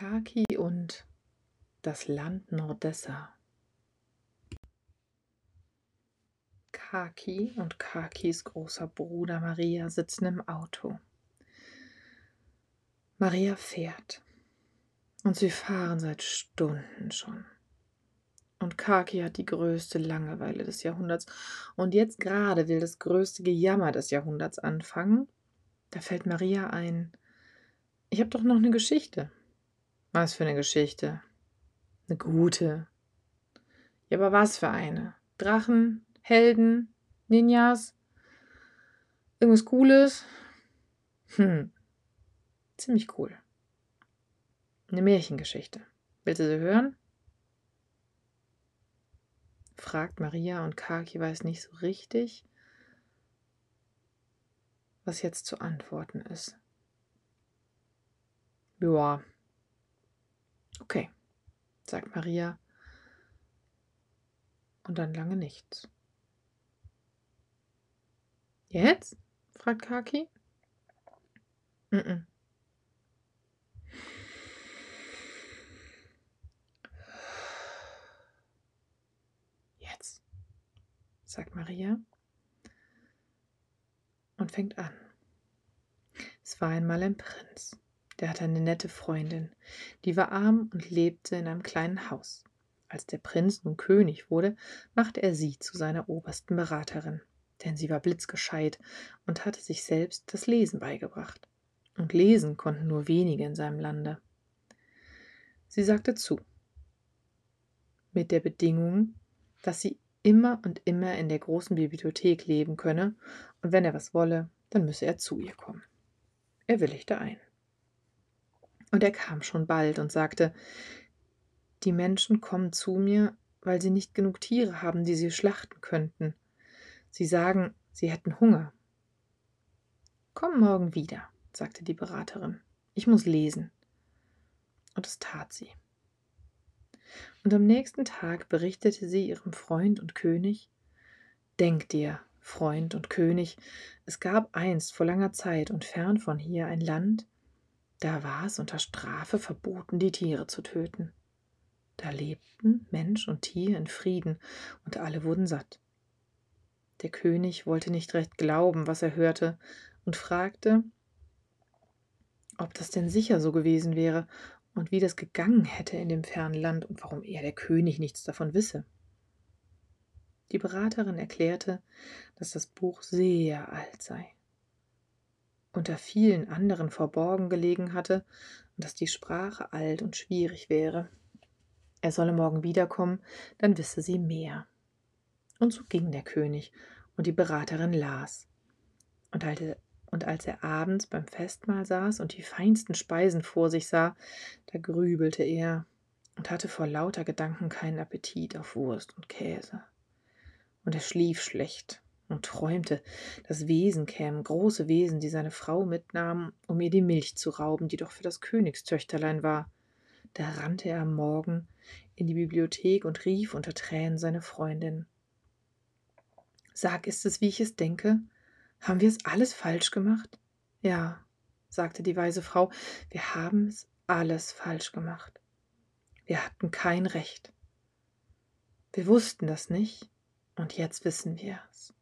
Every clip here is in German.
Kaki und das Land Nordessa. Kaki und Kakis großer Bruder Maria sitzen im Auto. Maria fährt und sie fahren seit Stunden schon. Und Kaki hat die größte Langeweile des Jahrhunderts. Und jetzt gerade will das größte Gejammer des Jahrhunderts anfangen. Da fällt Maria ein, ich habe doch noch eine Geschichte. Was für eine Geschichte? Eine gute. Ja, aber was für eine? Drachen, Helden, Ninjas? Irgendwas Cooles? Hm. Ziemlich cool. Eine Märchengeschichte. Willst du sie hören? fragt Maria und Kaki weiß nicht so richtig, was jetzt zu antworten ist. Ja. Okay, sagt Maria. Und dann lange nichts. Jetzt? fragt Kaki. Mm, -mm. Jetzt, sagt Maria und fängt an. Es war einmal ein Prinz der hatte eine nette Freundin, die war arm und lebte in einem kleinen Haus. Als der Prinz nun König wurde, machte er sie zu seiner obersten Beraterin, denn sie war blitzgescheit und hatte sich selbst das Lesen beigebracht. Und lesen konnten nur wenige in seinem Lande. Sie sagte zu, mit der Bedingung, dass sie immer und immer in der großen Bibliothek leben könne, und wenn er was wolle, dann müsse er zu ihr kommen. Er willigte ein. Und er kam schon bald und sagte, die Menschen kommen zu mir, weil sie nicht genug Tiere haben, die sie schlachten könnten. Sie sagen, sie hätten Hunger. Komm morgen wieder, sagte die Beraterin. Ich muss lesen. Und das tat sie. Und am nächsten Tag berichtete sie ihrem Freund und König Denk dir, Freund und König, es gab einst vor langer Zeit und fern von hier ein Land, da war es unter Strafe verboten, die Tiere zu töten. Da lebten Mensch und Tier in Frieden, und alle wurden satt. Der König wollte nicht recht glauben, was er hörte, und fragte, ob das denn sicher so gewesen wäre und wie das gegangen hätte in dem fernen Land und warum er, der König, nichts davon wisse. Die Beraterin erklärte, dass das Buch sehr alt sei unter vielen anderen verborgen gelegen hatte und dass die Sprache alt und schwierig wäre. Er solle morgen wiederkommen, dann wisse sie mehr. Und so ging der König, und die Beraterin las. Und als er abends beim Festmahl saß und die feinsten Speisen vor sich sah, da grübelte er und hatte vor lauter Gedanken keinen Appetit auf Wurst und Käse. Und er schlief schlecht und träumte, dass Wesen kämen, große Wesen, die seine Frau mitnahmen, um ihr die Milch zu rauben, die doch für das Königstöchterlein war. Da rannte er am Morgen in die Bibliothek und rief unter Tränen seine Freundin. Sag, ist es, wie ich es denke? Haben wir es alles falsch gemacht? Ja, sagte die weise Frau, wir haben es alles falsch gemacht. Wir hatten kein Recht. Wir wussten das nicht, und jetzt wissen wir es.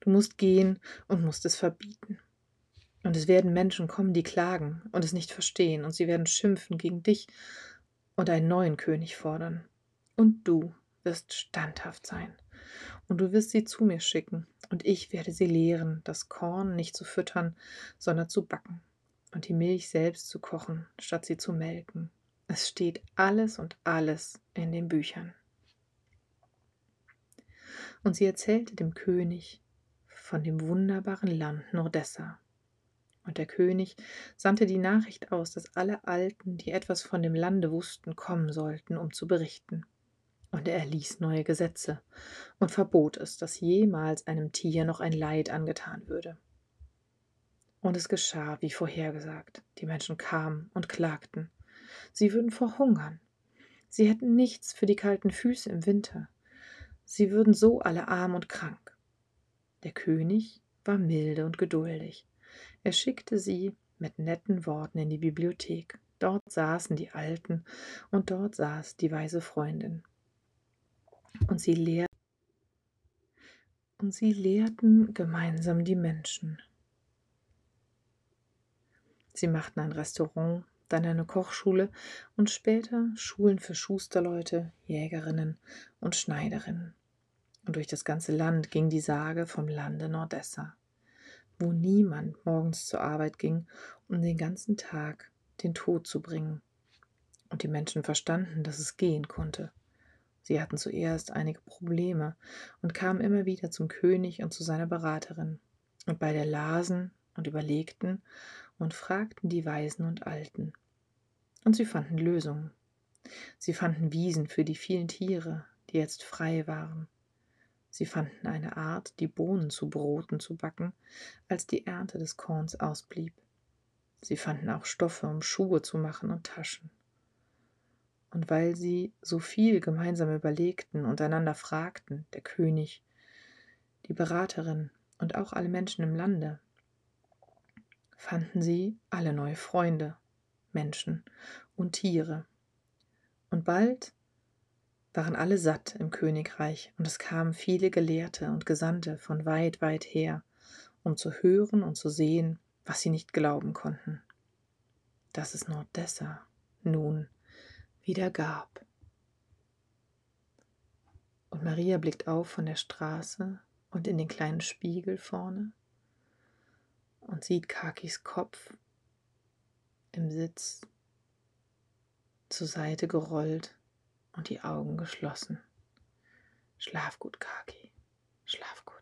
Du musst gehen und musst es verbieten. Und es werden Menschen kommen, die klagen und es nicht verstehen, und sie werden schimpfen gegen dich und einen neuen König fordern. Und du wirst standhaft sein. Und du wirst sie zu mir schicken, und ich werde sie lehren, das Korn nicht zu füttern, sondern zu backen, und die Milch selbst zu kochen, statt sie zu melken. Es steht alles und alles in den Büchern. Und sie erzählte dem König von dem wunderbaren Land Nordessa. Und der König sandte die Nachricht aus, dass alle Alten, die etwas von dem Lande wussten, kommen sollten, um zu berichten. Und er erließ neue Gesetze und verbot es, dass jemals einem Tier noch ein Leid angetan würde. Und es geschah, wie vorhergesagt. Die Menschen kamen und klagten. Sie würden verhungern. Sie hätten nichts für die kalten Füße im Winter. Sie würden so alle arm und krank. Der König war milde und geduldig. Er schickte sie mit netten Worten in die Bibliothek Dort saßen die Alten und dort saß die weise Freundin. Und sie lehrten, und sie lehrten gemeinsam die Menschen. Sie machten ein Restaurant, dann eine Kochschule und später Schulen für Schusterleute, Jägerinnen und Schneiderinnen. Und durch das ganze Land ging die Sage vom Lande Nordessa, wo niemand morgens zur Arbeit ging, um den ganzen Tag den Tod zu bringen. Und die Menschen verstanden, dass es gehen konnte. Sie hatten zuerst einige Probleme und kamen immer wieder zum König und zu seiner Beraterin. Und beide lasen und überlegten und fragten die Weisen und Alten. Und sie fanden Lösungen. Sie fanden Wiesen für die vielen Tiere, die jetzt frei waren. Sie fanden eine Art, die Bohnen zu Broten zu backen, als die Ernte des Korns ausblieb. Sie fanden auch Stoffe, um Schuhe zu machen und Taschen. Und weil sie so viel gemeinsam überlegten und einander fragten, der König, die Beraterin und auch alle Menschen im Lande, fanden sie alle neue Freunde, Menschen und Tiere. Und bald waren alle satt im Königreich, und es kamen viele Gelehrte und Gesandte von weit, weit her, um zu hören und zu sehen, was sie nicht glauben konnten, dass es Nordessa nun wieder gab. Und Maria blickt auf von der Straße und in den kleinen Spiegel vorne und sieht Kakis Kopf im Sitz zur Seite gerollt und die Augen geschlossen. Schlaf gut, Kaki, schlaf gut.